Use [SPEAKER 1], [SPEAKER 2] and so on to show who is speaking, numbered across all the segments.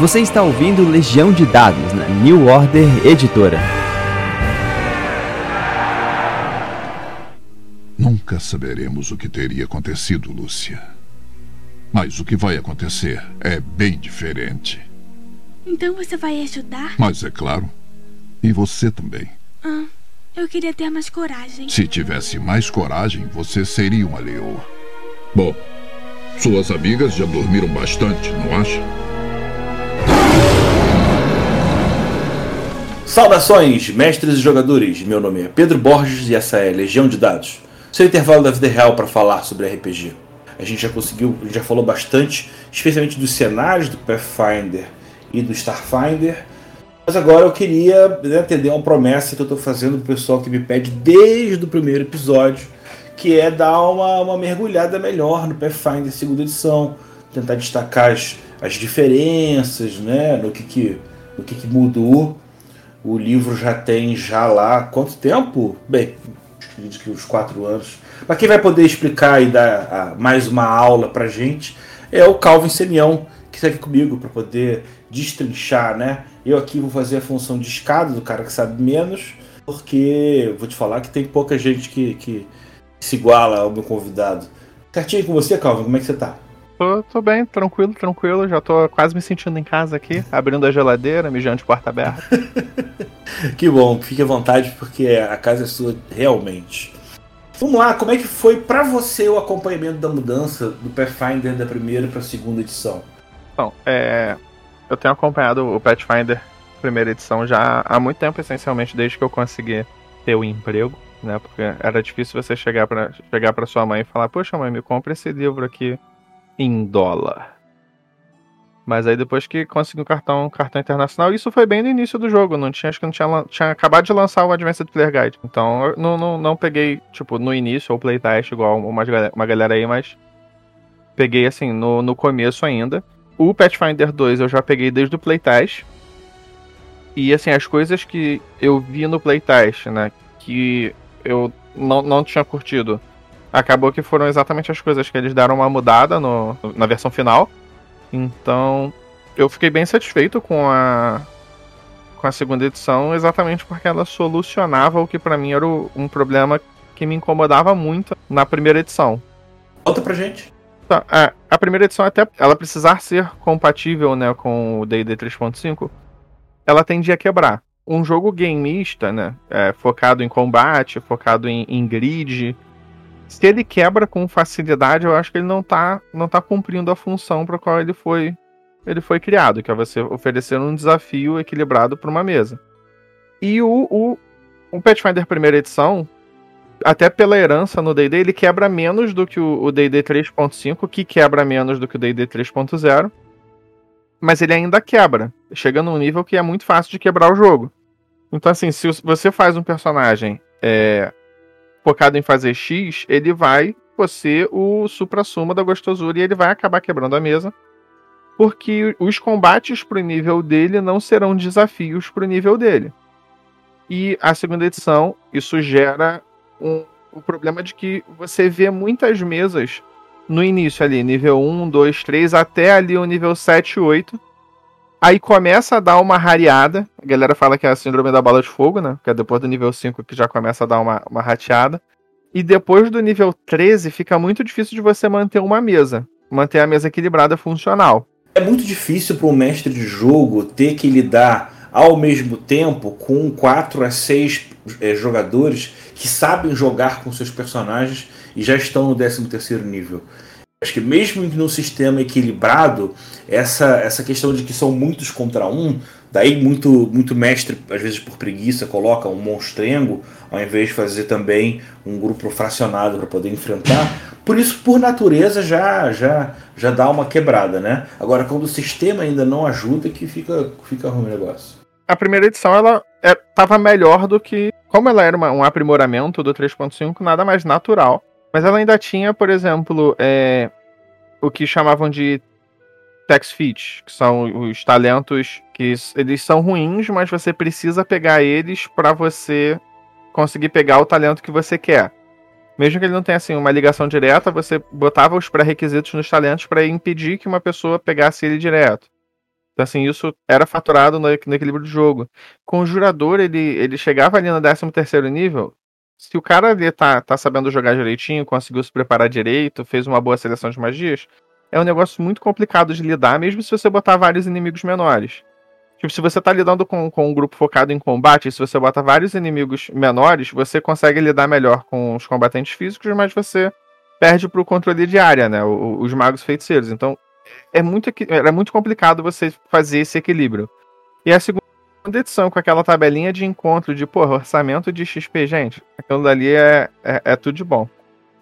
[SPEAKER 1] Você está ouvindo Legião de Dados na New Order Editora.
[SPEAKER 2] Nunca saberemos o que teria acontecido, Lúcia. Mas o que vai acontecer é bem diferente.
[SPEAKER 3] Então você vai ajudar?
[SPEAKER 2] Mas é claro. E você também.
[SPEAKER 3] Ah, eu queria ter mais coragem.
[SPEAKER 2] Se tivesse mais coragem, você seria uma leoa. Bom, suas amigas já dormiram bastante, não acha?
[SPEAKER 4] Saudações, mestres e jogadores. Meu nome é Pedro Borges e essa é Legião de Dados. Seu intervalo da vida real para falar sobre RPG. A gente já conseguiu, já falou bastante, especialmente dos cenários do Pathfinder e do Starfinder. Mas agora eu queria né, atender uma promessa que eu estou fazendo pro pessoal que me pede desde o primeiro episódio, que é dar uma, uma mergulhada melhor no Pathfinder segunda edição, tentar destacar as, as diferenças, né, no que, que, no que, que mudou. O livro já tem já lá quanto tempo? Bem, acredito que uns quatro anos. Mas quem vai poder explicar e dar a, mais uma aula pra gente é o Calvin Semião, que está aqui comigo para poder destrinchar, né? Eu aqui vou fazer a função de escada do cara que sabe menos, porque vou te falar que tem pouca gente que, que se iguala ao meu convidado. Certinho com você, Calvin? Como é que você tá?
[SPEAKER 5] Tô, tô bem, tranquilo, tranquilo. Já tô quase me sentindo em casa aqui, abrindo a geladeira, mijando de porta aberta.
[SPEAKER 4] que bom, fique à vontade, porque a casa é sua realmente. Vamos lá, como é que foi para você o acompanhamento da mudança do Pathfinder da primeira para a segunda edição?
[SPEAKER 5] Então, é, eu tenho acompanhado o Pathfinder primeira edição já há muito tempo, essencialmente desde que eu consegui ter o emprego, né? Porque era difícil você chegar para chegar para sua mãe e falar: "Poxa, mãe, me compra esse livro aqui em dólar". Mas aí depois que consegui um cartão, cartão internacional, isso foi bem no início do jogo. Não tinha, acho que não tinha, tinha acabado de lançar o Advanced Player Guide. Então não, não, não peguei, tipo, no início ou playtest igual uma, uma galera aí, mas peguei assim, no, no começo ainda. O Pathfinder 2 eu já peguei desde o playtest. E assim, as coisas que eu vi no playtest, né, que eu não, não tinha curtido, acabou que foram exatamente as coisas que eles deram uma mudada no, na versão final. Então, eu fiquei bem satisfeito com a com a segunda edição, exatamente porque ela solucionava o que para mim era o, um problema que me incomodava muito na primeira edição.
[SPEAKER 4] Conta pra gente.
[SPEAKER 5] Tá, a, a primeira edição até ela precisar ser compatível, né, com o D&D 3.5, ela tendia a quebrar. Um jogo gameista, né, é, focado em combate, focado em, em grid, se ele quebra com facilidade, eu acho que ele não tá, não tá cumprindo a função para qual ele foi ele foi criado, que é você oferecer um desafio equilibrado para uma mesa. E o, o, o Pathfinder primeira edição, até pela herança no D&D, ele quebra menos do que o D&D 3.5, que quebra menos do que o D&D 3.0, mas ele ainda quebra, chega num nível que é muito fácil de quebrar o jogo. Então assim, se você faz um personagem é, focado em fazer X, ele vai ser o supra-suma da gostosura e ele vai acabar quebrando a mesa. Porque os combates pro nível dele não serão desafios pro nível dele. E a segunda edição, isso gera um, um problema de que você vê muitas mesas no início ali, nível 1, 2, 3, até ali o nível 7 8 Aí começa a dar uma rareada. A galera fala que é a síndrome da bala de fogo, né? Que é depois do nível 5 que já começa a dar uma, uma rateada. E depois do nível 13 fica muito difícil de você manter uma mesa. Manter a mesa equilibrada funcional.
[SPEAKER 4] É muito difícil para um mestre de jogo ter que lidar ao mesmo tempo com 4 a 6 é, jogadores que sabem jogar com seus personagens e já estão no 13 terceiro nível. Acho que mesmo num sistema equilibrado, essa, essa questão de que são muitos contra um, daí muito, muito mestre, às vezes por preguiça, coloca um monstrengo, ao invés de fazer também um grupo fracionado para poder enfrentar. Por isso, por natureza, já, já, já dá uma quebrada, né? Agora, quando o sistema ainda não ajuda, que fica, fica ruim o negócio.
[SPEAKER 5] A primeira edição, ela estava é, melhor do que... Como ela era uma, um aprimoramento do 3.5, nada mais natural mas ela ainda tinha, por exemplo, é, o que chamavam de tax fit, que são os talentos que eles são ruins, mas você precisa pegar eles para você conseguir pegar o talento que você quer. Mesmo que ele não tenha assim uma ligação direta, você botava os pré-requisitos nos talentos para impedir que uma pessoa pegasse ele direto. Então, assim, isso era faturado no, no equilíbrio do jogo. Com o jurador, ele, ele chegava ali no 13 terceiro nível. Se o cara ali tá, tá sabendo jogar direitinho, conseguiu se preparar direito, fez uma boa seleção de magias, é um negócio muito complicado de lidar, mesmo se você botar vários inimigos menores. Tipo, se você tá lidando com, com um grupo focado em combate, se você bota vários inimigos menores, você consegue lidar melhor com os combatentes físicos, mas você perde pro controle de área, né? os magos feiticeiros. Então, é muito, é muito complicado você fazer esse equilíbrio. E a segunda edição, com aquela tabelinha de encontro de, porra, orçamento de XP, gente, aquilo dali é, é, é tudo de bom.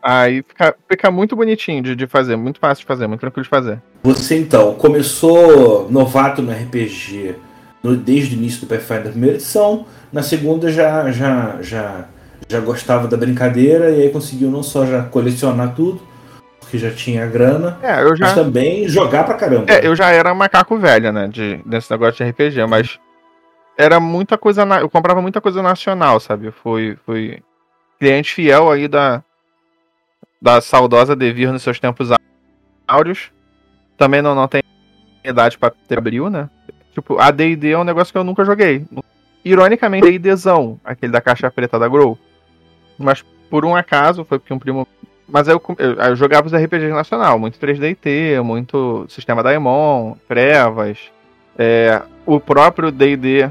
[SPEAKER 5] Aí fica, fica muito bonitinho de, de fazer, muito fácil de fazer, muito tranquilo de fazer.
[SPEAKER 4] Você então começou novato no RPG no, desde o início do Pathfinder primeira edição, na segunda já, já, já, já gostava da brincadeira e aí conseguiu não só já colecionar tudo, porque já tinha grana,
[SPEAKER 5] é, eu já...
[SPEAKER 4] mas também jogar pra caramba.
[SPEAKER 5] É, eu já era macaco velho, né, de, desse negócio de RPG, mas era muita coisa, na... eu comprava muita coisa nacional, sabe? Fui, fui cliente fiel aí da, da saudosa Devir nos seus tempos áureos. Também não, não tem idade para ter abril, né? Tipo, a D&D é um negócio que eu nunca joguei. Ironicamente, D&Dzão, aquele da caixa preta da Grow. Mas por um acaso, foi porque um primo... Mas eu, eu, eu jogava os RPGs nacional, muito 3D&T, muito Sistema Daemon, Trevas, é, o próprio D&D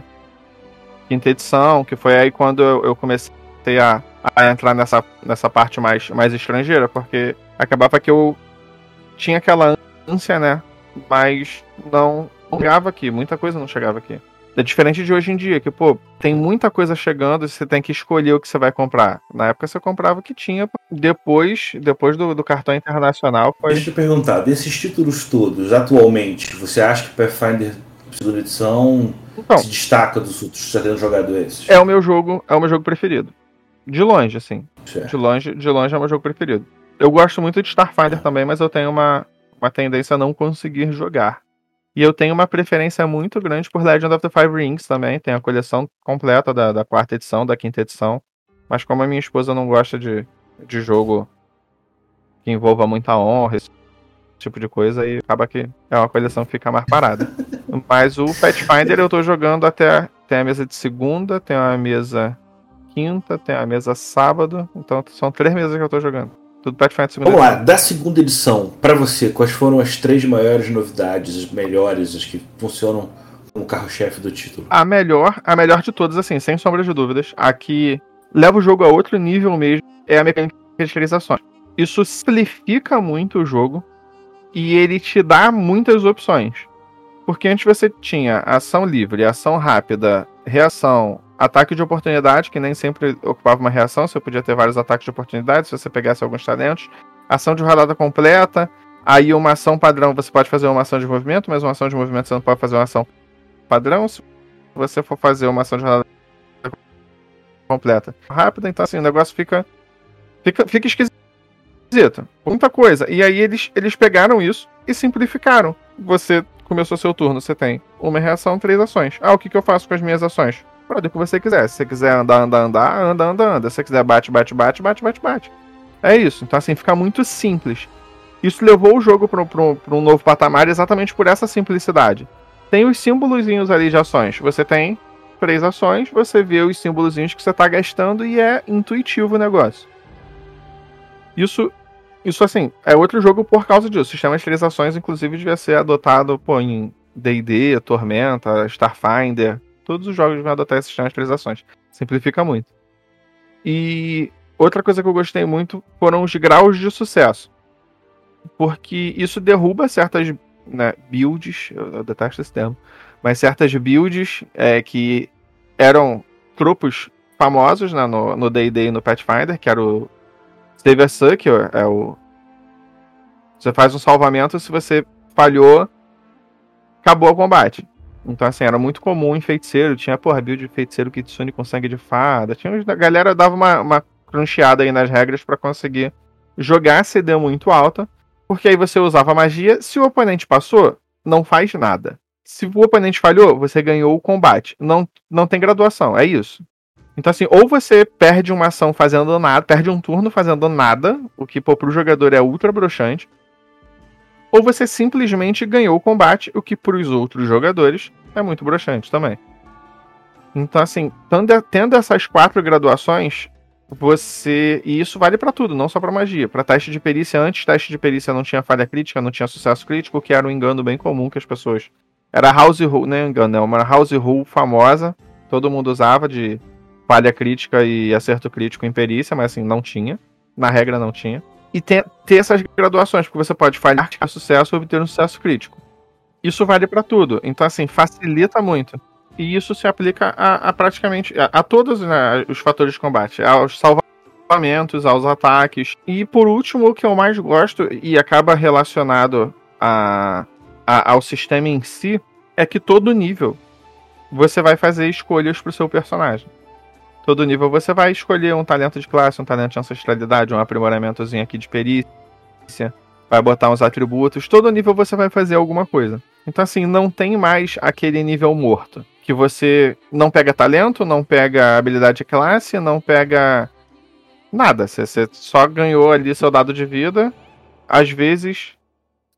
[SPEAKER 5] quinta edição, que foi aí quando eu, eu comecei a, a entrar nessa, nessa parte mais, mais estrangeira, porque acabava que eu tinha aquela ânsia, né? Mas não, chegava aqui, muita coisa não chegava aqui. É diferente de hoje em dia, que, pô, tem muita coisa chegando e você tem que escolher o que você vai comprar. Na época você comprava o que tinha. Depois, depois do, do cartão internacional.
[SPEAKER 4] Foi... Deixa eu te perguntar, desses títulos todos, atualmente, você acha que Pathfinder segunda edição então, se destaca dos outros já tendo jogado esses?
[SPEAKER 5] É o meu jogo, é o meu jogo preferido. De longe, assim. Certo. De longe, de longe é o meu jogo preferido. Eu gosto muito de Starfinder também, mas eu tenho uma, uma tendência a não conseguir jogar. E eu tenho uma preferência muito grande por Legend of the Five Rings também. Tem a coleção completa da, da quarta edição, da quinta edição. Mas como a minha esposa não gosta de, de jogo que envolva muita honra, esse tipo de coisa, aí acaba que é uma coleção que fica mais parada. Mas o Pathfinder eu tô jogando até. Tem a mesa de segunda, tem a mesa quinta, tem a mesa sábado. Então são três mesas que eu tô jogando. Tudo Pathfinder
[SPEAKER 4] segunda Vamos edição. lá, da segunda edição, para você, quais foram as três maiores novidades, as melhores, as que funcionam como carro-chefe do título?
[SPEAKER 5] A melhor, a melhor de todas, assim, sem sombra de dúvidas, a que leva o jogo a outro nível mesmo, é a mecânica de realizações. Isso simplifica muito o jogo e ele te dá muitas opções. Porque antes você tinha ação livre, ação rápida, reação, ataque de oportunidade, que nem sempre ocupava uma reação, você podia ter vários ataques de oportunidade se você pegasse alguns talentos. Ação de rodada completa, aí uma ação padrão você pode fazer uma ação de movimento, mas uma ação de movimento você não pode fazer uma ação padrão. Se você for fazer uma ação de rodada completa rápida, então assim, o negócio fica, fica, fica esquisito. Muita coisa. E aí eles, eles pegaram isso e simplificaram. Você começou seu turno, você tem uma reação, três ações. Ah, o que, que eu faço com as minhas ações? Pode o que você quiser. Se você quiser andar, andar, andar, anda, anda, anda. Se você quiser bate, bate, bate, bate, bate, bate. É isso. Então, assim, fica muito simples. Isso levou o jogo para um novo patamar exatamente por essa simplicidade. Tem os símbolozinhos ali de ações. Você tem três ações, você vê os símbolozinhos que você está gastando e é intuitivo o negócio. Isso, isso assim, é outro jogo por causa disso. O sistema de três inclusive, devia ser adotado pô, em D&D, Tormenta, Starfinder, Todos os jogos vão adotar esse sistema de atualizações. Simplifica muito. E outra coisa que eu gostei muito foram os graus de sucesso. Porque isso derruba certas né, builds, eu, eu, detesto esse termo, mas certas builds é, que eram tropos famosos né, no D&D e no Pathfinder, que era o Save a Sucker, é o... Você faz um salvamento, se você falhou, acabou o combate. Então, assim, era muito comum em feiticeiro. Tinha, porra, build de feiticeiro Kitsune com sangue de fada. Tinha, a galera dava uma, uma cruncheada aí nas regras para conseguir jogar CD muito alta. Porque aí você usava magia. Se o oponente passou, não faz nada. Se o oponente falhou, você ganhou o combate. Não, não tem graduação, é isso. Então, assim, ou você perde uma ação fazendo nada, perde um turno fazendo nada, o que, pô, pro jogador é ultra broxante. ou você simplesmente ganhou o combate, o que para os outros jogadores é muito broxante também. Então, assim, tendo essas quatro graduações, você. E isso vale para tudo, não só para magia. Para teste de perícia, antes teste de perícia não tinha falha crítica, não tinha sucesso crítico, que era um engano bem comum que as pessoas. Era house rule, né? Engano, é uma house rule famosa, todo mundo usava de falha crítica e acerto crítico em perícia, mas assim, não tinha. Na regra não tinha. E ter, ter essas graduações, porque você pode falhar ter sucesso ou obter um sucesso crítico. Isso vale para tudo. Então, assim, facilita muito. E isso se aplica a, a praticamente a, a todos né, os fatores de combate, aos salvamentos, aos ataques. E por último, o que eu mais gosto e acaba relacionado a, a, ao sistema em si é que todo nível você vai fazer escolhas para seu personagem. Todo nível você vai escolher um talento de classe, um talento de ancestralidade, um aprimoramentozinho aqui de perícia, vai botar uns atributos. Todo nível você vai fazer alguma coisa. Então, assim, não tem mais aquele nível morto. Que você não pega talento, não pega habilidade de classe, não pega nada. Você, você só ganhou ali seu dado de vida. Às vezes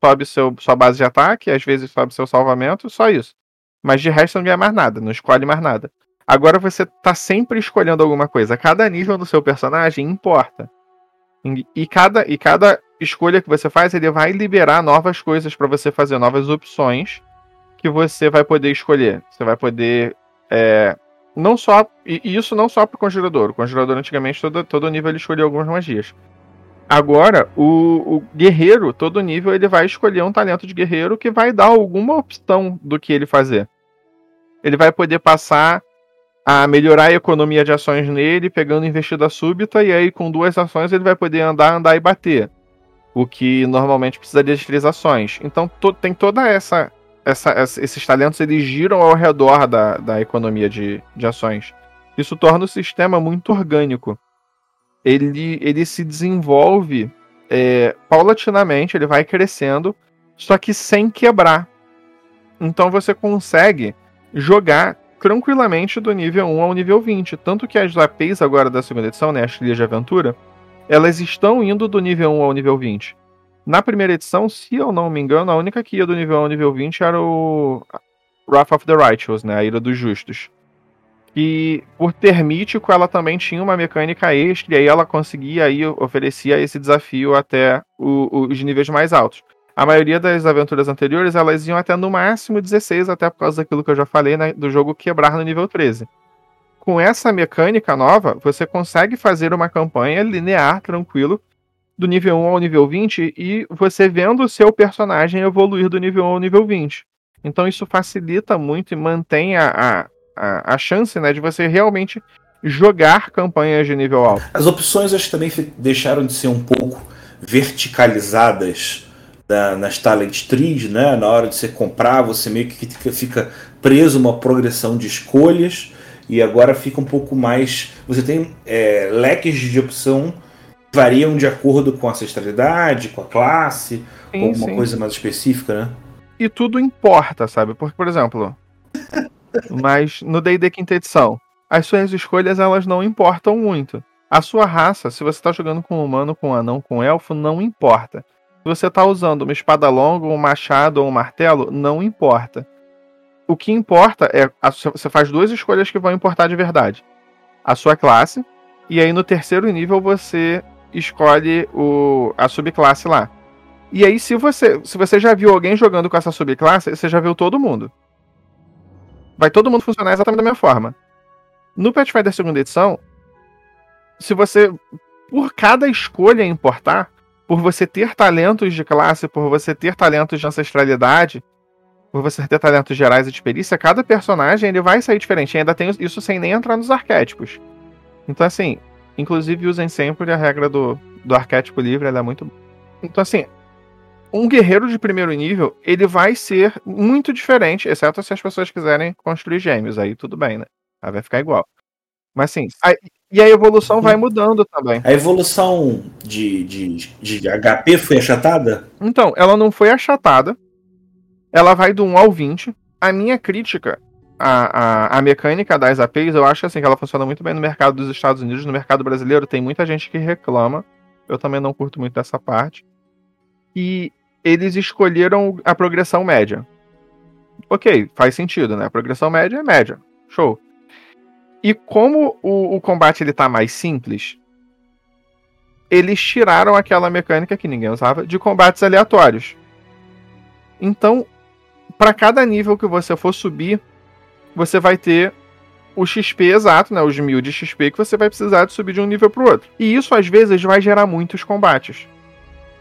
[SPEAKER 5] sobe seu, sua base de ataque, às vezes sobe seu salvamento, só isso. Mas de resto não ganha mais nada, não escolhe mais nada. Agora você tá sempre escolhendo alguma coisa. Cada nível do seu personagem importa. E cada, e cada escolha que você faz, ele vai liberar novas coisas para você fazer, novas opções que você vai poder escolher. Você vai poder. É, não só. E isso não só pro conjurador. O conjurador antigamente, todo, todo nível ele escolhia algumas magias. Agora, o, o, guerreiro, todo nível, ele vai escolher um talento de guerreiro que vai dar alguma opção do que ele fazer. Ele vai poder passar a melhorar a economia de ações nele, pegando investida súbita, e aí com duas ações ele vai poder andar, andar e bater. O que normalmente precisaria de três ações. Então to, tem toda essa, essa, Esses talentos eles giram ao redor da, da economia de, de ações. Isso torna o sistema muito orgânico. Ele, ele se desenvolve é, paulatinamente, ele vai crescendo, só que sem quebrar. Então você consegue jogar tranquilamente do nível 1 ao nível 20. Tanto que as APs agora da segunda edição, né, as trilhas de aventura, elas estão indo do nível 1 ao nível 20. Na primeira edição, se eu não me engano, a única que ia do nível 1 ao nível 20 era o Wrath of the Righteous, né, a Ira dos Justos. E por ter mítico, ela também tinha uma mecânica extra, e aí ela conseguia aí oferecia esse desafio até o, os níveis mais altos. A maioria das aventuras anteriores, elas iam até no máximo 16, até por causa daquilo que eu já falei, né, do jogo quebrar no nível 13. Com essa mecânica nova, você consegue fazer uma campanha linear, tranquilo, do nível 1 ao nível 20 e você vendo o seu personagem evoluir do nível 1 ao nível 20. Então isso facilita muito e mantém a, a, a chance né, de você realmente jogar campanhas de nível alto.
[SPEAKER 4] As opções acho que também deixaram de ser um pouco verticalizadas na, nas talent trees, né? Na hora de você comprar, você meio que fica preso uma progressão de escolhas e agora fica um pouco mais. Você tem é, leques de opção que variam de acordo com a ancestralidade, com a classe, sim, com alguma sim. coisa mais específica, né?
[SPEAKER 5] E tudo importa, sabe? Porque, por exemplo, mas no D&D quinta edição, as suas escolhas elas não importam muito. A sua raça, se você está jogando com humano, com anão, com elfo, não importa. Você está usando uma espada longa, um machado ou um martelo, não importa. O que importa é. Você faz duas escolhas que vão importar de verdade: a sua classe, e aí no terceiro nível você escolhe o, a subclasse lá. E aí, se você, se você já viu alguém jogando com essa subclasse, você já viu todo mundo. Vai todo mundo funcionar exatamente da mesma forma. No Pathfinder segunda edição, se você, por cada escolha importar, por você ter talentos de classe, por você ter talentos de ancestralidade, por você ter talentos gerais e de perícia, cada personagem ele vai sair diferente. E ainda tem isso sem nem entrar nos arquétipos. Então, assim, inclusive usem sempre a regra do, do arquétipo livre, ela é muito. Então, assim, um guerreiro de primeiro nível, ele vai ser muito diferente, exceto se as pessoas quiserem construir gêmeos, aí tudo bem, né? Aí vai ficar igual. Mas sim, e a evolução vai mudando também.
[SPEAKER 4] A evolução de, de, de HP foi achatada?
[SPEAKER 5] Então, ela não foi achatada. Ela vai do 1 ao 20. A minha crítica à, à mecânica das APs, eu acho assim, que ela funciona muito bem no mercado dos Estados Unidos. No mercado brasileiro tem muita gente que reclama. Eu também não curto muito dessa parte. E eles escolheram a progressão média. Ok, faz sentido, né? A progressão média é média. Show. E como o, o combate ele tá mais simples, eles tiraram aquela mecânica que ninguém usava de combates aleatórios. Então, para cada nível que você for subir, você vai ter o XP exato, né, os mil de XP que você vai precisar de subir de um nível para o outro. E isso às vezes vai gerar muitos combates.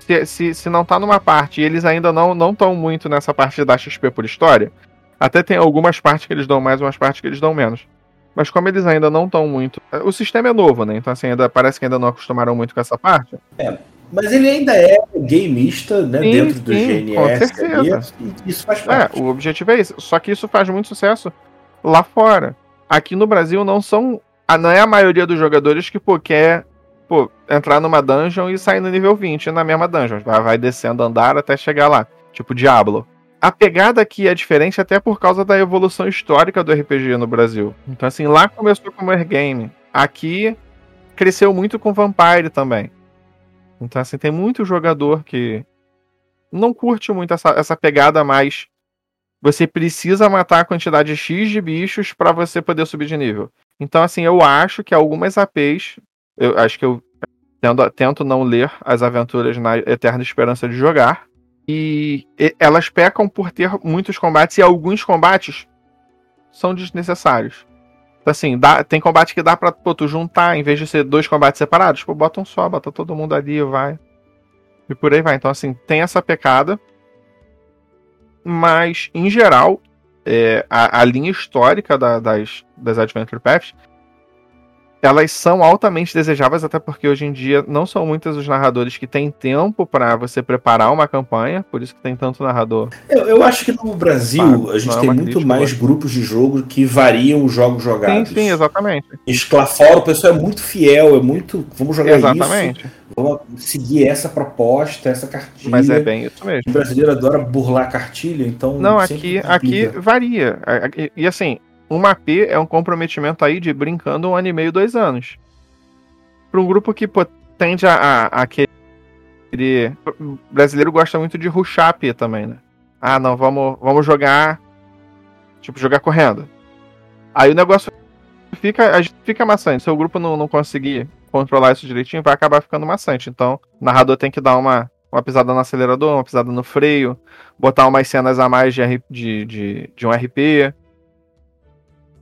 [SPEAKER 5] Se, se, se não tá numa parte e eles ainda não não estão muito nessa parte de dar XP por história, até tem algumas partes que eles dão mais, umas partes que eles dão menos. Mas como eles ainda não estão muito. O sistema é novo, né? Então, assim, ainda parece que ainda não acostumaram muito com essa parte.
[SPEAKER 4] É. Mas ele ainda é gameista, né?
[SPEAKER 5] Sim,
[SPEAKER 4] dentro do
[SPEAKER 5] sim,
[SPEAKER 4] GNS.
[SPEAKER 5] com certeza.
[SPEAKER 4] e isso faz
[SPEAKER 5] É,
[SPEAKER 4] parte.
[SPEAKER 5] o objetivo é esse. Só que isso faz muito sucesso lá fora. Aqui no Brasil não são. Não é a maioria dos jogadores que, pô, quer pô, entrar numa dungeon e sair no nível 20 na mesma dungeon. Vai, vai descendo andar até chegar lá. Tipo Diablo. A pegada aqui é diferente até por causa da evolução histórica do RPG no Brasil. Então, assim, lá começou como Wargame. Aqui cresceu muito com Vampire também. Então, assim, tem muito jogador que não curte muito essa, essa pegada mais. Você precisa matar a quantidade X de bichos para você poder subir de nível. Então, assim, eu acho que algumas APs. Eu acho que eu tendo- tento não ler as aventuras na Eterna Esperança de Jogar. E elas pecam por ter muitos combates e alguns combates são desnecessários. Então, Assim, dá- tem combate que dá pra pô, tu juntar, em vez de ser dois combates separados, pô, bota um só, bota todo mundo ali e vai. E por aí vai. Então, assim, tem essa pecada. Mas, em geral, é, a, a linha histórica da- das, das Adventure Paths elas são altamente desejáveis, até porque hoje em dia não são muitos os narradores que têm tempo pra você preparar uma campanha, por isso que tem tanto narrador.
[SPEAKER 4] Eu, eu acho que no Brasil a gente
[SPEAKER 5] é
[SPEAKER 4] tem
[SPEAKER 5] uma
[SPEAKER 4] muito mais grupos de jogo que variam os jogos
[SPEAKER 5] Sim,
[SPEAKER 4] jogados.
[SPEAKER 5] sim, exatamente.
[SPEAKER 4] Lá fora o pessoal é muito fiel, é muito. Vamos jogar
[SPEAKER 5] Exatamente.
[SPEAKER 4] isso, vamos seguir essa proposta, essa cartilha.
[SPEAKER 5] Mas é bem isso mesmo.
[SPEAKER 4] O brasileiro adora burlar a cartilha, então.
[SPEAKER 5] Não, aqui, aqui varia. E assim, um AP é um comprometimento aí de brincando um ano e meio, dois anos. Para um grupo que pô, tende a, a, a querer. O brasileiro gosta muito de rushar AP também, né? Ah, não, vamos, vamos jogar. Tipo, jogar correndo. Aí o negócio fica, a fica maçante. Se o grupo não, não conseguir controlar isso direitinho, vai acabar ficando maçante. Então, o narrador tem que dar uma, uma pisada no acelerador, uma pisada no freio, botar umas cenas a mais de, de, de, de um RP.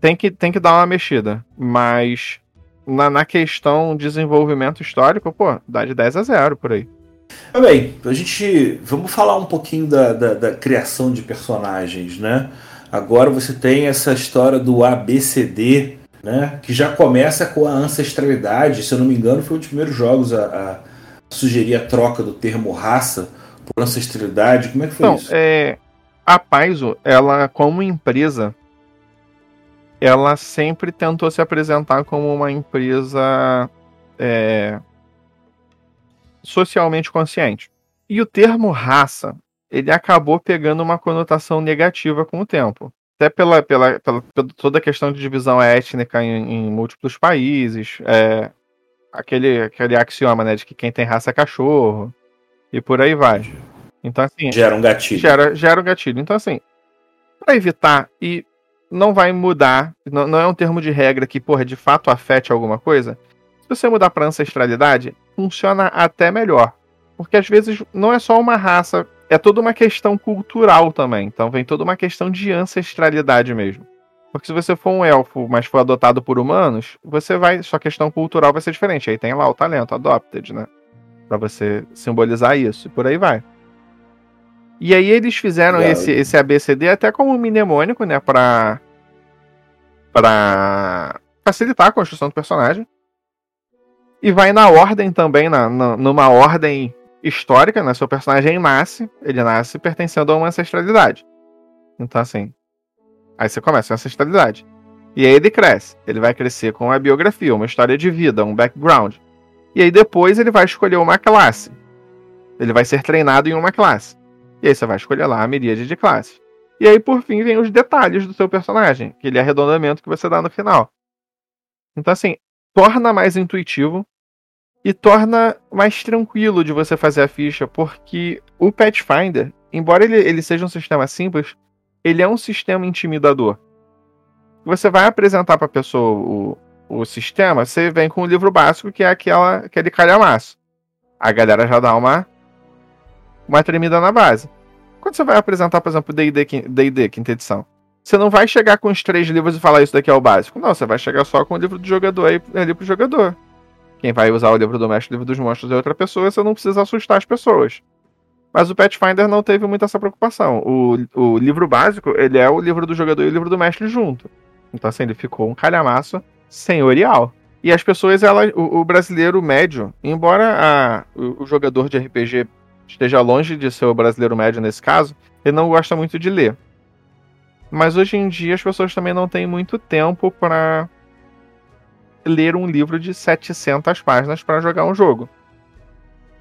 [SPEAKER 5] Tem que, tem que dar uma mexida. Mas na, na questão desenvolvimento histórico, pô, dá de 10 a 0 por aí.
[SPEAKER 4] Tá bem, a gente. Vamos falar um pouquinho da, da, da criação de personagens, né? Agora você tem essa história do ABCD, né? Que já começa com a ancestralidade. Se eu não me engano, foi um dos primeiros jogos a, a sugerir a troca do termo raça por ancestralidade. Como é que foi
[SPEAKER 5] Então,
[SPEAKER 4] isso?
[SPEAKER 5] é, a Paizo, ela, como empresa, ela sempre tentou se apresentar como uma empresa é, socialmente consciente. E o termo raça, ele acabou pegando uma conotação negativa com o tempo. Até pela, pela, pela, pela toda a questão de divisão étnica em, em múltiplos países, é, aquele, aquele axioma né, de que quem tem raça é cachorro, e por aí vai. Então, assim,
[SPEAKER 4] Gera um gatilho.
[SPEAKER 5] gera, gera o gatilho. Então, assim, para evitar e não vai mudar, não, não é um termo de regra que, porra, de fato afete alguma coisa. Se você mudar para ancestralidade, funciona até melhor. Porque às vezes não é só uma raça, é toda uma questão cultural também. Então vem toda uma questão de ancestralidade mesmo. Porque se você for um elfo, mas for adotado por humanos, você vai. Sua questão cultural vai ser diferente. Aí tem lá o talento, adopted, né? Pra você simbolizar isso. E por aí vai. E aí eles fizeram esse, esse ABCD até como mnemônico, né? Pra. Pra facilitar a construção do personagem. E vai na ordem também, na, na- numa ordem histórica, né? Seu personagem nasce, ele nasce pertencendo a uma ancestralidade. Então, assim. Aí você começa a ancestralidade. E aí ele cresce. Ele vai crescer com uma biografia, uma história de vida, um background. E aí depois ele vai escolher uma classe. Ele vai ser treinado em uma classe. E aí você vai escolher lá a miríade de classes. E aí, por fim, vem os detalhes do seu personagem, aquele arredondamento que você dá no final. Então, assim, torna mais intuitivo. E torna mais tranquilo de você fazer a ficha, porque o Pathfinder, embora ele, ele seja um sistema simples, ele é um sistema intimidador. Você vai apresentar para a pessoa o, o sistema, você vem com o livro básico, que é aquela, aquele calhamaço. A galera já dá uma, uma tremida na base. Quando você vai apresentar, por exemplo, D&D quinta edição, você não vai chegar com os três livros e falar isso daqui é o básico. Não, você vai chegar só com o livro do jogador aí, ali pro jogador. Quem vai usar o livro do mestre, o livro dos monstros é outra pessoa, você não precisa assustar as pessoas. Mas o Pathfinder não teve muita essa preocupação. O, o livro básico, ele é o livro do jogador e o livro do mestre junto. Então, assim, ele ficou um calhamaço senhorial. E as pessoas, ela, o, o brasileiro médio, embora a, o, o, jogador de RPG esteja longe de ser o brasileiro médio nesse caso, ele não gosta muito de ler. Mas hoje em dia as pessoas também não têm muito tempo para ler um livro de 700 páginas para jogar um jogo.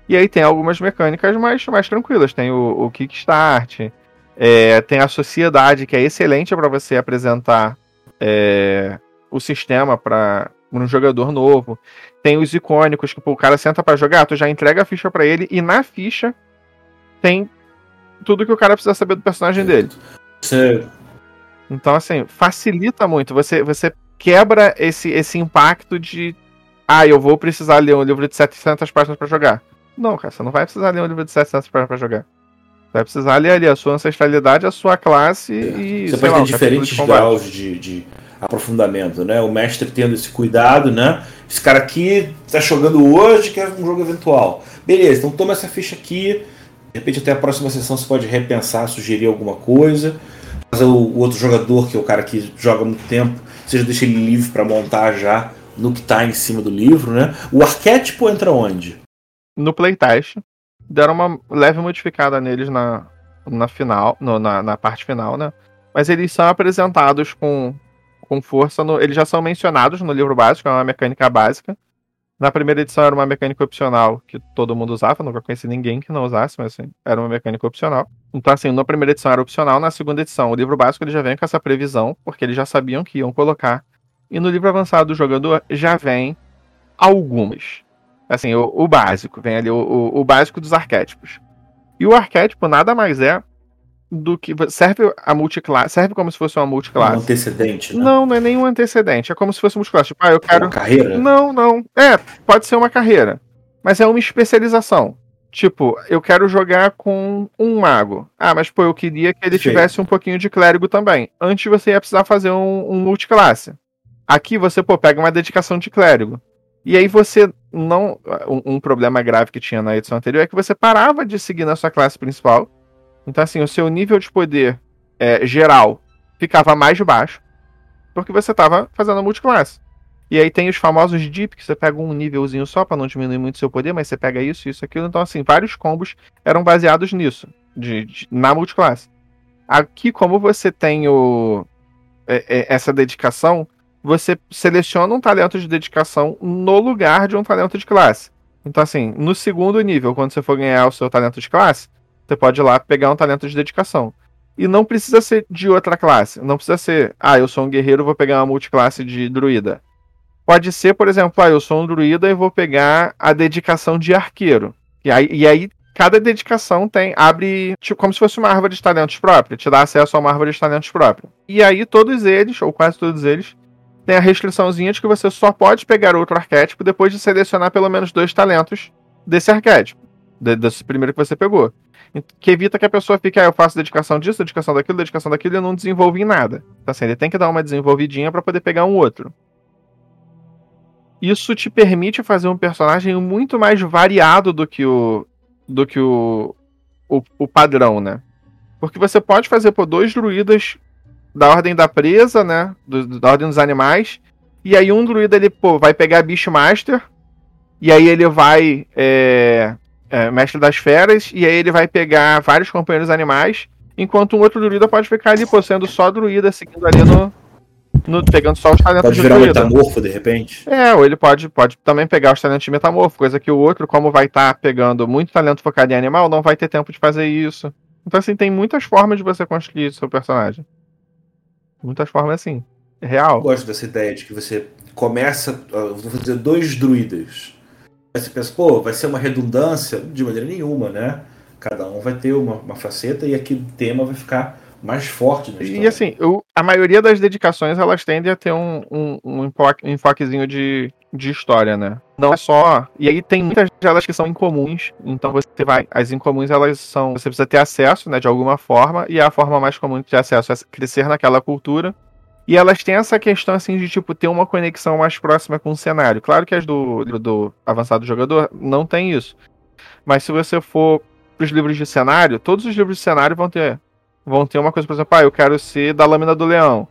[SPEAKER 5] E aí tem algumas mecânicas mais, mais tranquilas. Tem o, o Kickstart, é, tem a sociedade, que é excelente para você apresentar é, o sistema para um jogador novo. Tem os icônicos, que pô, o cara senta para jogar, tu já entrega a ficha para ele e na ficha tem tudo que o cara precisa saber do personagem dele.
[SPEAKER 4] Você...
[SPEAKER 5] Então, assim, facilita muito. Você, você quebra esse, esse impacto de. Ah, eu vou precisar ler um livro de 700 páginas para jogar. Não, cara, você não vai precisar ler um livro de 700 páginas para jogar. Você vai precisar ler ali a sua ancestralidade, a sua classe é. e.
[SPEAKER 4] Você pode lá, ter diferentes graus de, de aprofundamento, né? O mestre tendo esse cuidado, né? Esse cara aqui tá jogando hoje, quer um jogo eventual. Beleza, então toma essa ficha aqui. De repente até a próxima sessão você pode repensar, sugerir alguma coisa. Mas o, outro jogador, que é o cara que joga muito tempo, já deixa ele livre para montar já no que tá em cima do livro, né? O arquétipo entra onde?
[SPEAKER 5] No playtest. Deram uma leve modificada neles na, na final, no, na, na parte final, né? Mas eles são apresentados com com força. No, eles já são mencionados no livro básico, é uma mecânica básica. Na primeira edição era uma mecânica opcional que todo mundo usava, nunca conheci ninguém que não usasse, mas assim, era uma mecânica opcional. Então, assim, na primeira edição era opcional, na segunda edição, o livro básico ele já vem com essa previsão, porque eles já sabiam que iam colocar. E no livro avançado do jogador já vem algumas. Assim, o, o básico, vem ali o, o, o básico dos arquétipos. E o arquétipo nada mais é do que serve a multiclasse, serve como se fosse uma multiclasse. Um
[SPEAKER 4] antecedente,
[SPEAKER 5] né? Não, não é nenhum antecedente, é como se fosse uma multiclasse. Tipo, ah, eu quero
[SPEAKER 4] uma carreira?
[SPEAKER 5] Não, não. É, pode ser uma carreira, mas é uma especialização. Tipo, eu quero jogar com um mago. Ah, mas pô, eu queria que ele Sim. tivesse um pouquinho de clérigo também. Antes você ia precisar fazer um, um multiclasse. Aqui você, pô, pega uma dedicação de clérigo. E aí você não. Um, um problema grave que tinha na edição anterior é que você parava de seguir na sua classe principal então, assim, o seu nível de poder é, geral ficava mais baixo, porque você estava fazendo a multiclasse. E aí tem os famosos dip, que você pega um nívelzinho só para não diminuir muito seu poder, mas você pega isso, isso, aquilo. Então, assim, vários combos eram baseados nisso, de, de na multiclasse. Aqui, como você tem o, é, é, essa dedicação, você seleciona um talento de dedicação no lugar de um talento de classe. Então, assim, no segundo nível, quando você for ganhar o seu talento de classe, você pode ir lá pegar um talento de dedicação. E não precisa ser de outra classe. Não precisa ser, ah, eu sou um guerreiro, vou pegar uma multiclasse de druida. Pode ser, por exemplo, ah, eu sou um druida e vou pegar a dedicação de arqueiro. E aí, e aí cada dedicação tem abre tipo, como se fosse uma árvore de talentos própria, te dá acesso a uma árvore de talentos própria. E aí todos eles, ou quase todos eles, tem a restriçãozinha de que você só pode pegar outro arquétipo depois de selecionar pelo menos dois talentos desse arquétipo, desse primeiro que você pegou que evita que a pessoa fique, ah, eu faço dedicação disso, dedicação daquilo, dedicação daquilo e não desenvolve em nada. Então, assim, ele tem que dar uma desenvolvidinha para poder pegar um outro. Isso te permite fazer um personagem muito mais variado do que o do que o, o, o padrão, né? Porque você pode fazer por dois druidas da ordem da presa, né? Do, da ordem dos animais. E aí um druida ele pô, vai pegar bicho master. E aí ele vai é, é, mestre das feras, e aí ele vai pegar vários companheiros animais, enquanto um outro druida pode ficar ali, pô, sendo só druida, seguindo ali no. no pegando só os talentos
[SPEAKER 4] pode virar um metamorfo de repente?
[SPEAKER 5] É, ou ele pode, pode também pegar os talentos de metamorfo, coisa que o outro, como vai estar tá pegando muito talento focado em animal, não vai ter tempo de fazer isso. Então, assim, tem muitas formas de você construir seu personagem. Muitas formas assim. É real. Eu
[SPEAKER 4] gosto dessa ideia de que você começa. vou fazer dois druidas Aí você pensa, pô, vai ser uma redundância? De maneira nenhuma, né? Cada um vai ter uma, uma faceta e aqui o tema vai ficar mais forte na história.
[SPEAKER 5] E assim, eu, a maioria das dedicações elas tendem a ter um, um, um enfoque- um enfoquezinho de, de história, né? Não é só. E aí tem muitas delas que são incomuns. Então você vai. As incomuns elas são. Você precisa ter acesso, né? De alguma forma. E a forma mais comum de ter acesso é crescer naquela cultura. E elas têm essa questão assim de tipo ter uma conexão mais próxima com o cenário. Claro que as do, do avançado jogador não tem isso. Mas se você for para os livros de cenário, todos os livros de cenário vão ter vão ter uma coisa, por exemplo, ah, eu quero ser da Lâmina do Leão,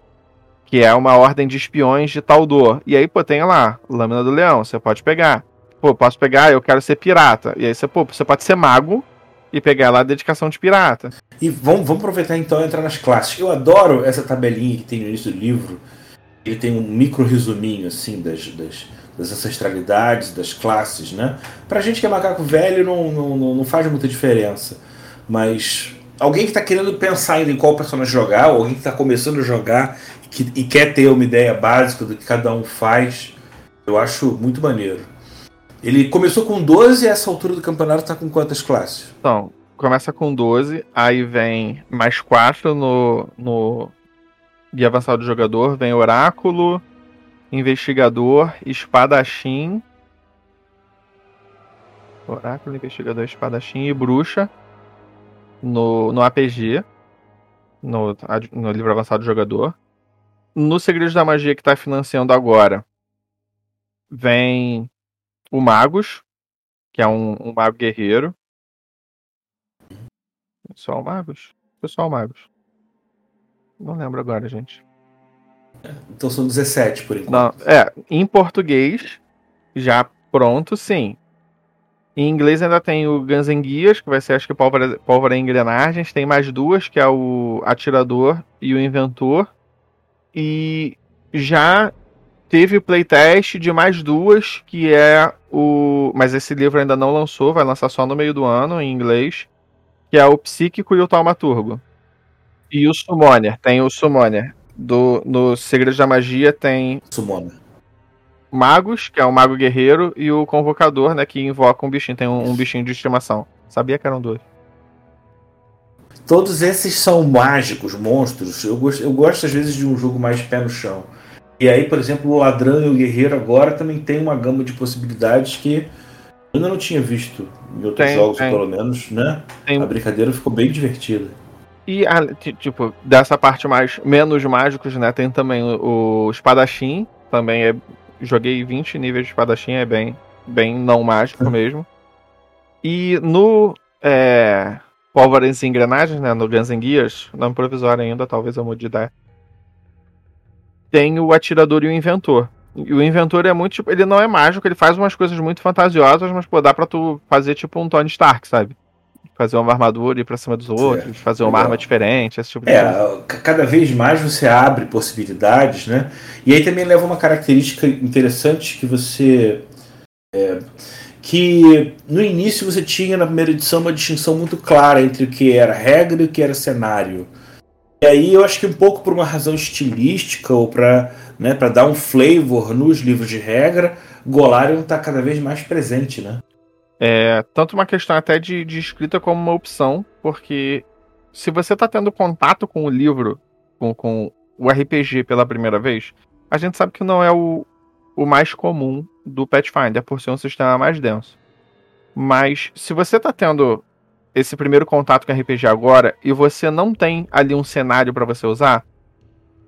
[SPEAKER 5] que é uma ordem de espiões de Taldor. E aí, pô, tem lá, Lâmina do Leão, você pode pegar. Pô, posso pegar, eu quero ser pirata. E aí você, pô, você pode ser mago e pegar lá a dedicação de pirata.
[SPEAKER 4] E vamos, vamos aproveitar então e entrar nas classes. Eu adoro essa tabelinha que tem no início do livro. Ele tem um micro resuminho assim das, das, das ancestralidades, das classes, né? Pra gente que é macaco velho não, não, não, faz muita diferença. Mas alguém que está querendo pensar ainda em qual personagem jogar, ou alguém que está começando a jogar que, e quer ter uma ideia básica do que cada um faz, eu acho muito maneiro. Ele começou com 12 e essa altura do campeonato está com quantas classes?
[SPEAKER 5] Então, começa com 12, aí vem mais 4 no, no guia avançado do jogador, vem Oráculo, Investigador, Espadachim. Oráculo, Investigador, Espadachim e Bruxa no, no APG, no, no livro avançado do jogador. No Segredos da Magia que está financiando agora, vem o Magos, que é um, um mago guerreiro. Só o Magos? Pessoal Magos. Não lembro agora, gente.
[SPEAKER 4] Então são 17 por enquanto.
[SPEAKER 5] Não, é, em português, já pronto, sim. Em inglês ainda tem o Guns N' Gears, que vai ser acho que pólvora, pólvora em engrenagens. Tem mais duas, que é o Atirador e o Inventor. E já teve playtest de mais duas, que é o. Mas esse livro ainda não lançou, vai lançar só no meio do ano, em inglês. Que é o Psíquico e o Taumaturgo. E o Summoner, tem o Summoner. Do, no Segredos da Magia tem.
[SPEAKER 4] Summoner.
[SPEAKER 5] Magos, que é o Mago Guerreiro, e o Convocador, né, que invoca um bichinho, tem um, um bichinho de estimação. Sabia que eram dois.
[SPEAKER 4] Todos esses são mágicos, monstros. Eu gosto, eu gosto às vezes de um jogo mais pé no chão. E aí, por exemplo, o Ladrão e o Guerreiro agora também tem uma gama de possibilidades que eu ainda não tinha visto em outros
[SPEAKER 5] Tem,
[SPEAKER 4] jogos,
[SPEAKER 5] tem.
[SPEAKER 4] pelo menos, né?
[SPEAKER 5] Tem-
[SPEAKER 4] A brincadeira ficou bem divertida.
[SPEAKER 5] E, ti- tipo, dessa parte mais menos mágicos, né, tem também o, o Espadachim, também é... Joguei 20 níveis de Espadachim, é bem, bem não mágico mesmo. E no é, Pólvoras e Engrenagens, né, no Guns N' Gears, nome provisório ainda, talvez eu mude de ideia, tem o Atirador e o Inventor. E o Inventor é muito, tipo, ele não é mágico, ele faz umas coisas muito fantasiosas, mas, pô, dá pra tu fazer, tipo, um Tony Stark, sabe? Fazer uma armadura e ir pra cima dos outros, fazer uma
[SPEAKER 4] legal.
[SPEAKER 5] arma diferente, esse tipo de coisa.
[SPEAKER 4] É, ca- cada vez mais você abre possibilidades, né? E aí também leva uma característica interessante que você. é, que no início você tinha na primeira edição uma distinção muito clara entre o que era regra e o que era cenário. E aí eu acho que um pouco por uma razão estilística ou para né, pra dar um flavor nos livros de regra, Golarion está cada vez mais presente, né?
[SPEAKER 5] É tanto uma questão até de, de escrita como uma opção, porque se você está tendo contato com o livro, com, com o RPG pela primeira vez, a gente sabe que não é o, o mais comum do Pathfinder, por ser um sistema mais denso. Mas se você está tendo esse primeiro contato com RPG agora e você não tem ali um cenário para você usar,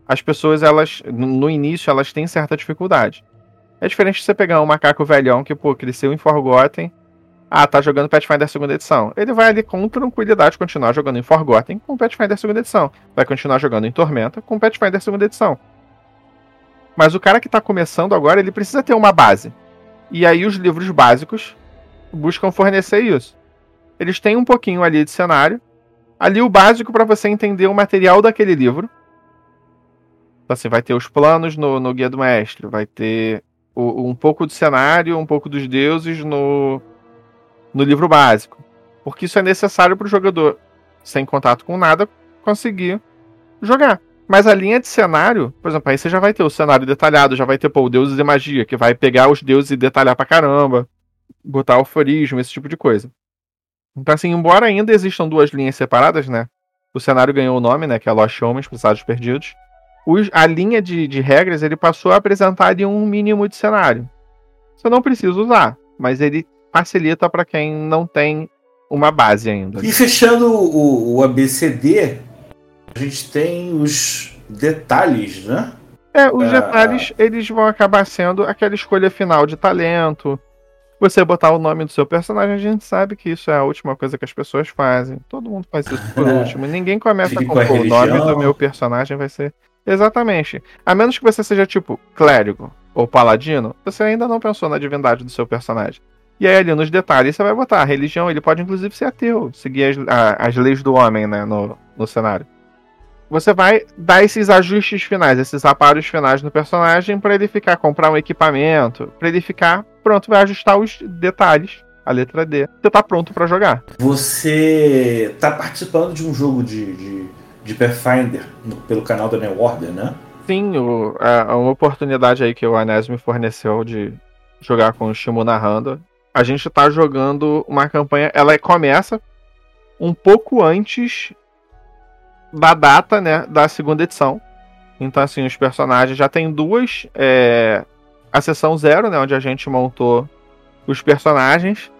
[SPEAKER 5] as pessoas, elas, no início, elas têm certa dificuldade. É diferente de você pegar um macaco velhão que, pô, cresceu em Forgotten, ah, tá jogando Pathfinder segunda edição. Ele vai ali com tranquilidade continuar jogando em Forgotten com Pathfinder segunda edição. Vai continuar jogando em Tormenta com Pathfinder segunda edição. Mas o cara que tá começando agora, ele precisa ter uma base. E aí os livros básicos buscam fornecer isso. Eles têm um pouquinho ali de cenário. Ali o básico para você entender o material daquele livro. Então, assim, vai ter os planos no, no Guia do Mestre, vai ter o- um pouco do cenário, um pouco dos deuses no, no livro básico. Porque isso é necessário para o jogador, sem contato com nada, conseguir jogar. Mas a linha de cenário, por exemplo, aí você já vai ter o cenário detalhado, já vai ter pô, deuses e magia, que vai pegar os deuses e detalhar pra caramba. botar alforismo, esse tipo de coisa. Então, assim, embora ainda existam duas linhas separadas, né? O cenário ganhou o nome, né? Que é Lost Homens, Passados Perdidos. Os, a linha de, de regras, ele passou a apresentar ali um mínimo de cenário. Você não precisa usar, mas ele facilita para quem não tem uma base ainda.
[SPEAKER 4] E fechando o, o ABCD, a gente tem os detalhes, né?
[SPEAKER 5] É, os ah. detalhes, eles vão acabar sendo aquela escolha final de talento. Você botar o nome do seu personagem, a gente sabe que isso é a última coisa que as pessoas fazem. Todo mundo faz isso por último. Ninguém começa com, com o nome do meu personagem, vai ser. Exatamente. A menos que você seja tipo clérigo ou paladino, você ainda não pensou na divindade do seu personagem. E aí ali nos detalhes você vai botar a religião, ele pode inclusive ser ateu, seguir as, a, as leis do homem, né, no, no cenário você vai dar esses ajustes finais, esses aparos finais no personagem para ele ficar comprar um equipamento, para ele ficar pronto, vai ajustar os detalhes, a letra D. Você tá pronto para jogar.
[SPEAKER 4] Você tá participando de um jogo de, de, de Pathfinder no, pelo canal da New Order, né?
[SPEAKER 5] Sim, o, a, uma oportunidade aí que o Anés me forneceu de jogar com o Shimu narrando. A gente tá jogando uma campanha, ela começa um pouco antes da data, né, da segunda edição. Então, assim, os personagens já tem duas. É, a sessão zero, né, onde a gente montou os personagens.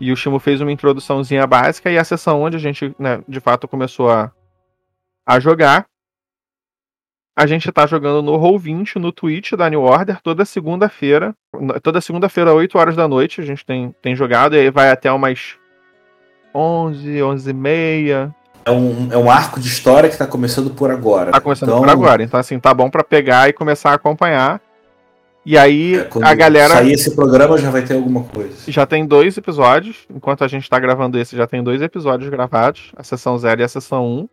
[SPEAKER 5] E o Shimo fez uma introduçãozinha básica. E a sessão onde a gente, né, de fato, começou a, a jogar. A gente tá jogando no Roll20 no Twitch da New Order toda segunda-feira. Toda segunda-feira, 8 horas da noite, a gente tem, tem jogado. E aí vai até umas 11, 11 e meia
[SPEAKER 4] é um, é um arco de história que tá começando por agora.
[SPEAKER 5] Tá começando então, por agora. Então, assim, tá bom para pegar e começar a acompanhar. E aí, é, a galera.
[SPEAKER 4] Sair esse programa já vai ter alguma coisa.
[SPEAKER 5] Já tem dois episódios. Enquanto a gente tá gravando esse, já tem dois episódios gravados: a sessão 0 e a sessão 1. Um.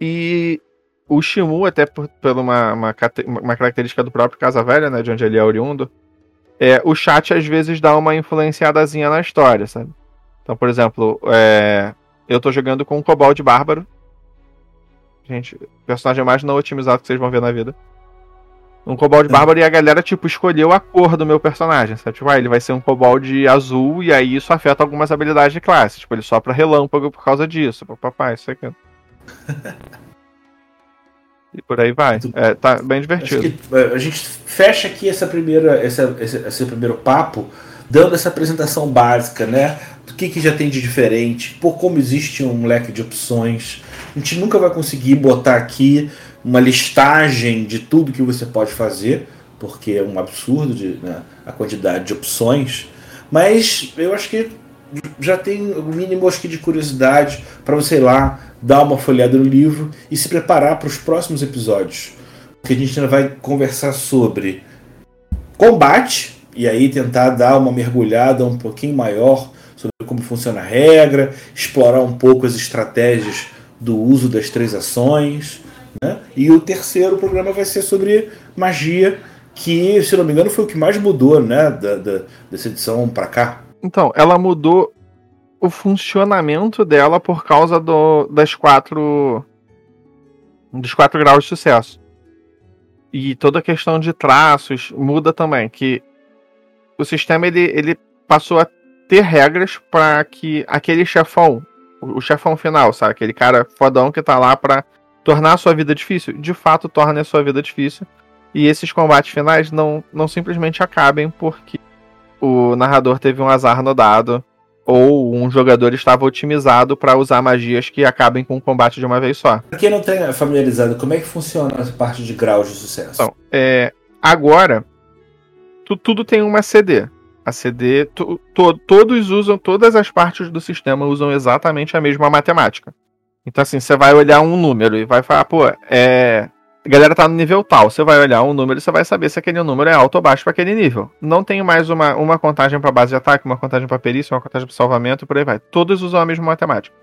[SPEAKER 5] E o Shimu, até por, por uma, uma, uma, característica do próprio Casa Velha, né? De onde ele é oriundo. É, o chat às vezes dá uma influenciadazinha na história, sabe? Então, por exemplo, é, eu tô jogando com um Kobold Bárbaro. Gente, personagem mais não otimizado que vocês vão ver na vida. Um Kobold é. Bárbaro e a galera, tipo, escolheu a cor do meu personagem, sabe? Tipo, ah, ele vai ser um Kobold azul e aí isso afeta algumas habilidades de classe. Tipo, ele sopra relâmpago por causa disso. Papai, isso aqui. e por aí vai. É, tá bem divertido.
[SPEAKER 4] É, a gente fecha aqui essa primeira, essa, esse, esse primeiro papo dando essa apresentação básica, né? Que, que já tem de diferente, por como existe um leque de opções. A gente nunca vai conseguir botar aqui uma listagem de tudo que você pode fazer, porque é um absurdo de, né, a quantidade de opções. Mas eu acho que já tem o mínimo acho que de curiosidade para você ir lá, dar uma folhada no livro e se preparar para os próximos episódios. Porque a gente ainda vai conversar sobre combate, e aí tentar dar uma mergulhada um pouquinho maior como funciona a regra, explorar um pouco as estratégias do uso das três ações. Né? E o terceiro programa vai ser sobre magia, que, se não me engano, foi o que mais mudou né? da, da dessa edição para cá.
[SPEAKER 5] Então, ela mudou o funcionamento dela por causa do, das quatro dos quatro graus de sucesso. E toda a questão de traços muda também, que o sistema ele, ele passou a ter regras para que aquele chefão, o chefão final, sabe? Aquele cara fodão que tá lá para tornar a sua vida difícil, de fato torna a sua vida difícil. E esses combates finais não, não simplesmente acabem porque o narrador teve um azar no dado ou um jogador estava otimizado para usar magias que acabem com o combate de uma vez só.
[SPEAKER 4] Pra quem não tem familiarizado, como é que funciona essa parte de graus de sucesso?
[SPEAKER 5] Então, é, agora tu, tudo tem uma CD. A CD, to, to, todos usam, todas as partes do sistema usam exatamente a mesma matemática. Então, assim, você vai olhar um número e vai falar, pô, é. A galera tá no nível tal. Você vai olhar um número e você vai saber se aquele número é alto ou baixo para aquele nível. Não tem mais uma, uma contagem para base de ataque, uma contagem para perícia, uma contagem para salvamento por aí vai. Todos usam a mesma matemática.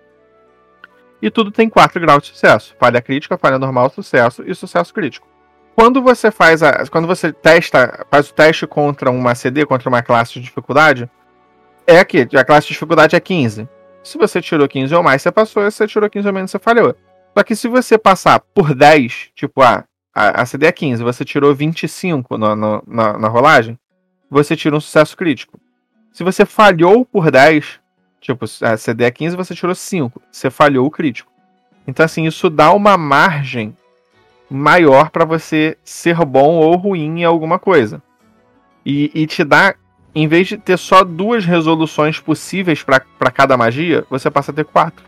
[SPEAKER 5] E tudo tem 4 graus de sucesso: falha crítica, falha normal, sucesso e sucesso crítico. Quando você faz a, quando você testa, faz o teste contra uma CD, contra uma classe de dificuldade, é aqui, a classe de dificuldade é 15. Se você tirou 15 ou mais, você passou, se você tirou 15 ou menos, você falhou. Só que se você passar por 10, tipo, ah, a, a CD é 15, você tirou 25 no, no, na, na rolagem, você tira um sucesso crítico. Se você falhou por 10, tipo, a CD é 15 você tirou 5, você falhou o crítico. Então, assim, isso dá uma margem maior para você ser bom ou ruim em alguma coisa. E, e, te dá, em vez de ter só duas resoluções possíveis para cada magia, você passa a ter quatro.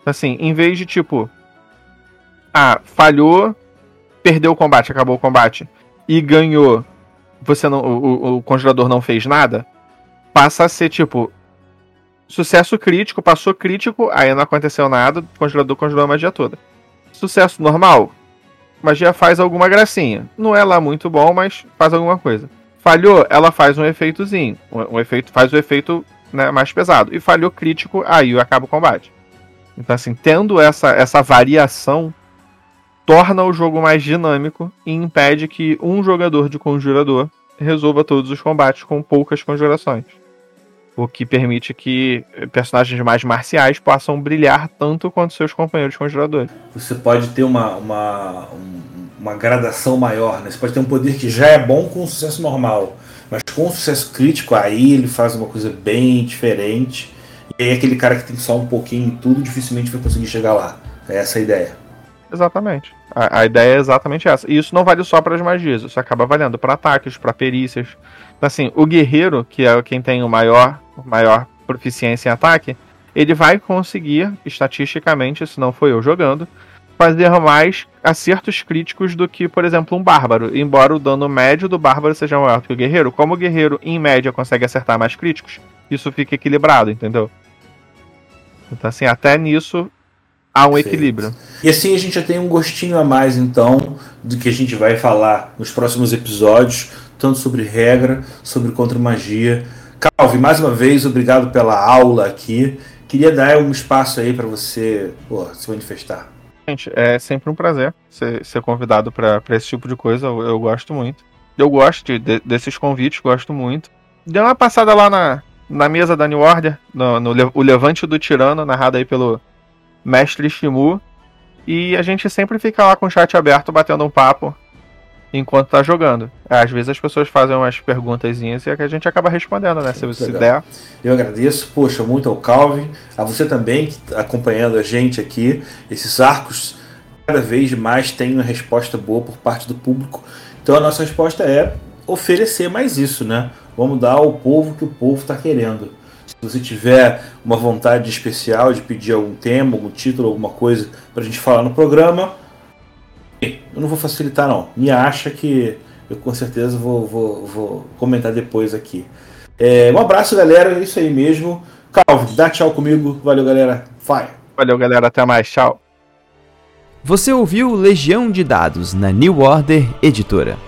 [SPEAKER 5] Então, assim, em vez de tipo, ah, falhou, perdeu o combate, acabou o combate, e ganhou, você não, o, o congelador não fez nada, passa a ser tipo, sucesso crítico, passou crítico, aí não aconteceu nada, o congelador congelou a magia toda. Sucesso normal, magia faz alguma gracinha. Não é lá muito bom, mas faz alguma coisa. Falhou, ela faz um efeitozinho. Um, efeito, faz o efeito né, mais pesado. E falhou crítico, aí acaba o combate. Então, assim, tendo essa, essa variação, torna o jogo mais dinâmico e impede que um jogador de conjurador resolva todos os combates com poucas conjurações. O que permite que personagens mais marciais possam brilhar tanto quanto seus companheiros conjuradores.
[SPEAKER 4] Você pode ter uma, uma, uma gradação maior, né? Você pode ter um poder que já é bom com um sucesso normal, mas com um sucesso crítico, aí ele faz uma coisa bem diferente. E aí aquele cara que tem só um pouquinho em tudo dificilmente vai conseguir chegar lá. É essa a ideia.
[SPEAKER 5] Exatamente. A, a ideia é exatamente essa. E isso não vale só para as magias, isso acaba valendo para ataques, para perícias. Assim, o guerreiro, que é quem tem o maior maior proficiência em ataque, ele vai conseguir, estatisticamente, se não foi eu jogando, fazer mais acertos críticos do que, por exemplo, um bárbaro. Embora o dano médio do bárbaro seja maior do que o guerreiro, como o guerreiro, em média, consegue acertar mais críticos, isso fica equilibrado, entendeu? Então, assim, até nisso há um Perfeito. equilíbrio.
[SPEAKER 4] E assim a gente já tem um gostinho a mais, então, do que a gente vai falar nos próximos episódios, tanto sobre regra, sobre contra-magia Calvi, mais uma vez, obrigado pela aula aqui. Queria dar um espaço aí para você pô, se manifestar.
[SPEAKER 5] Gente, é sempre um prazer ser, ser convidado para esse tipo de coisa. Eu, eu, gosto muito. Eu gosto de, de, desses convites, gosto muito. Dê uma passada lá na, na mesa da New Order, no, no O Levante do Tirano, narrado aí pelo Mestre Shimu. E a gente sempre fica lá com o chat aberto, batendo um papo enquanto tá jogando. Às vezes as pessoas fazem umas perguntas e a gente acaba respondendo, né? Se, se der.
[SPEAKER 4] Eu agradeço, poxa, muito ao Calvin, a você também que tá acompanhando a gente aqui. Esses arcos cada vez mais têm uma resposta boa por parte do público. Então a nossa resposta é oferecer mais isso, né? Vamos dar ao povo que o povo está querendo. Se você tiver uma vontade especial de pedir algum tema, algum título, alguma coisa para a gente falar no programa, eu não vou facilitar não. Me acha que eu com certeza vou, vou, vou comentar depois aqui. É, um abraço, galera. É isso aí mesmo. Calvo, dá tchau comigo. Valeu, galera. Vai.
[SPEAKER 5] Valeu, galera. Até mais. Tchau.
[SPEAKER 1] Você ouviu Legião de Dados na New Order Editora.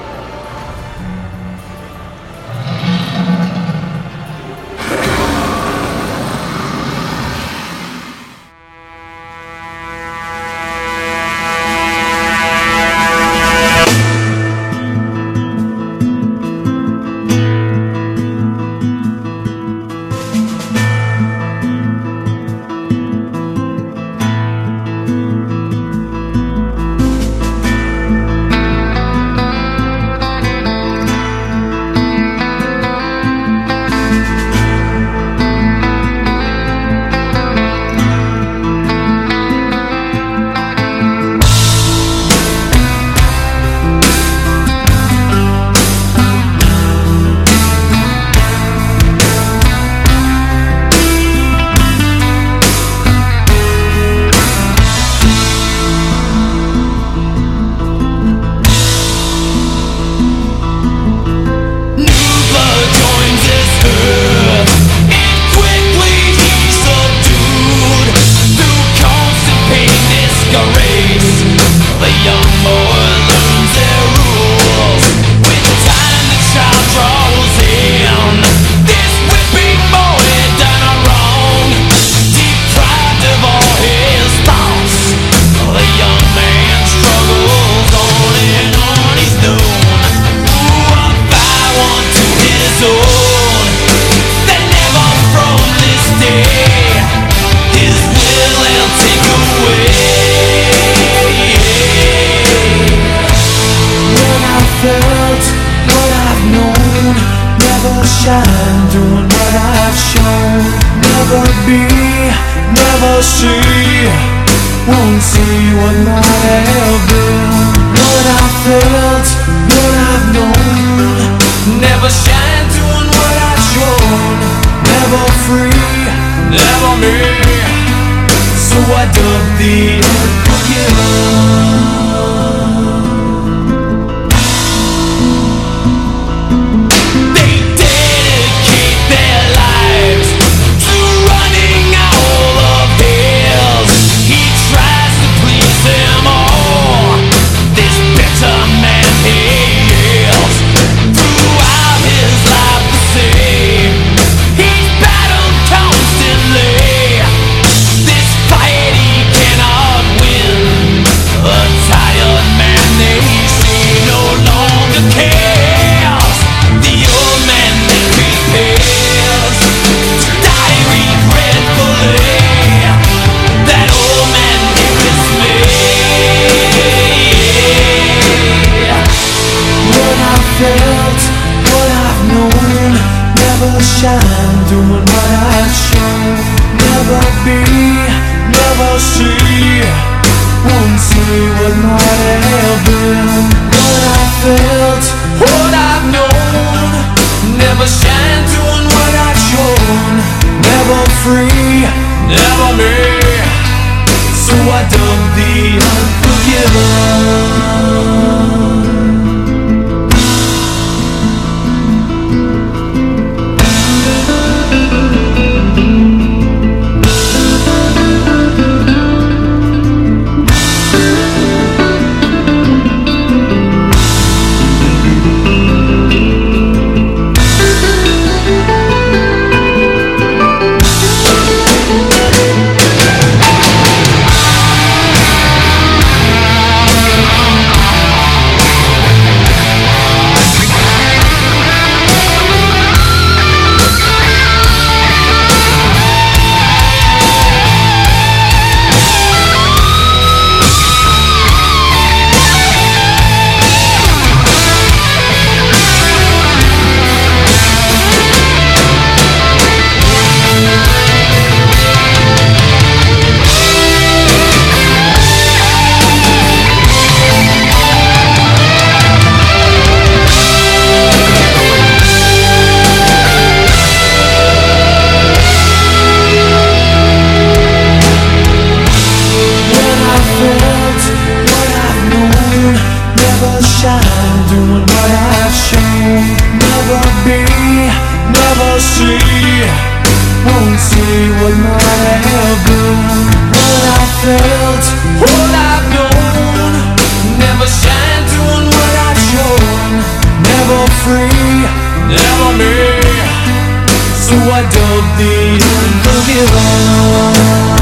[SPEAKER 6] For free, never me. So I don't need to give up.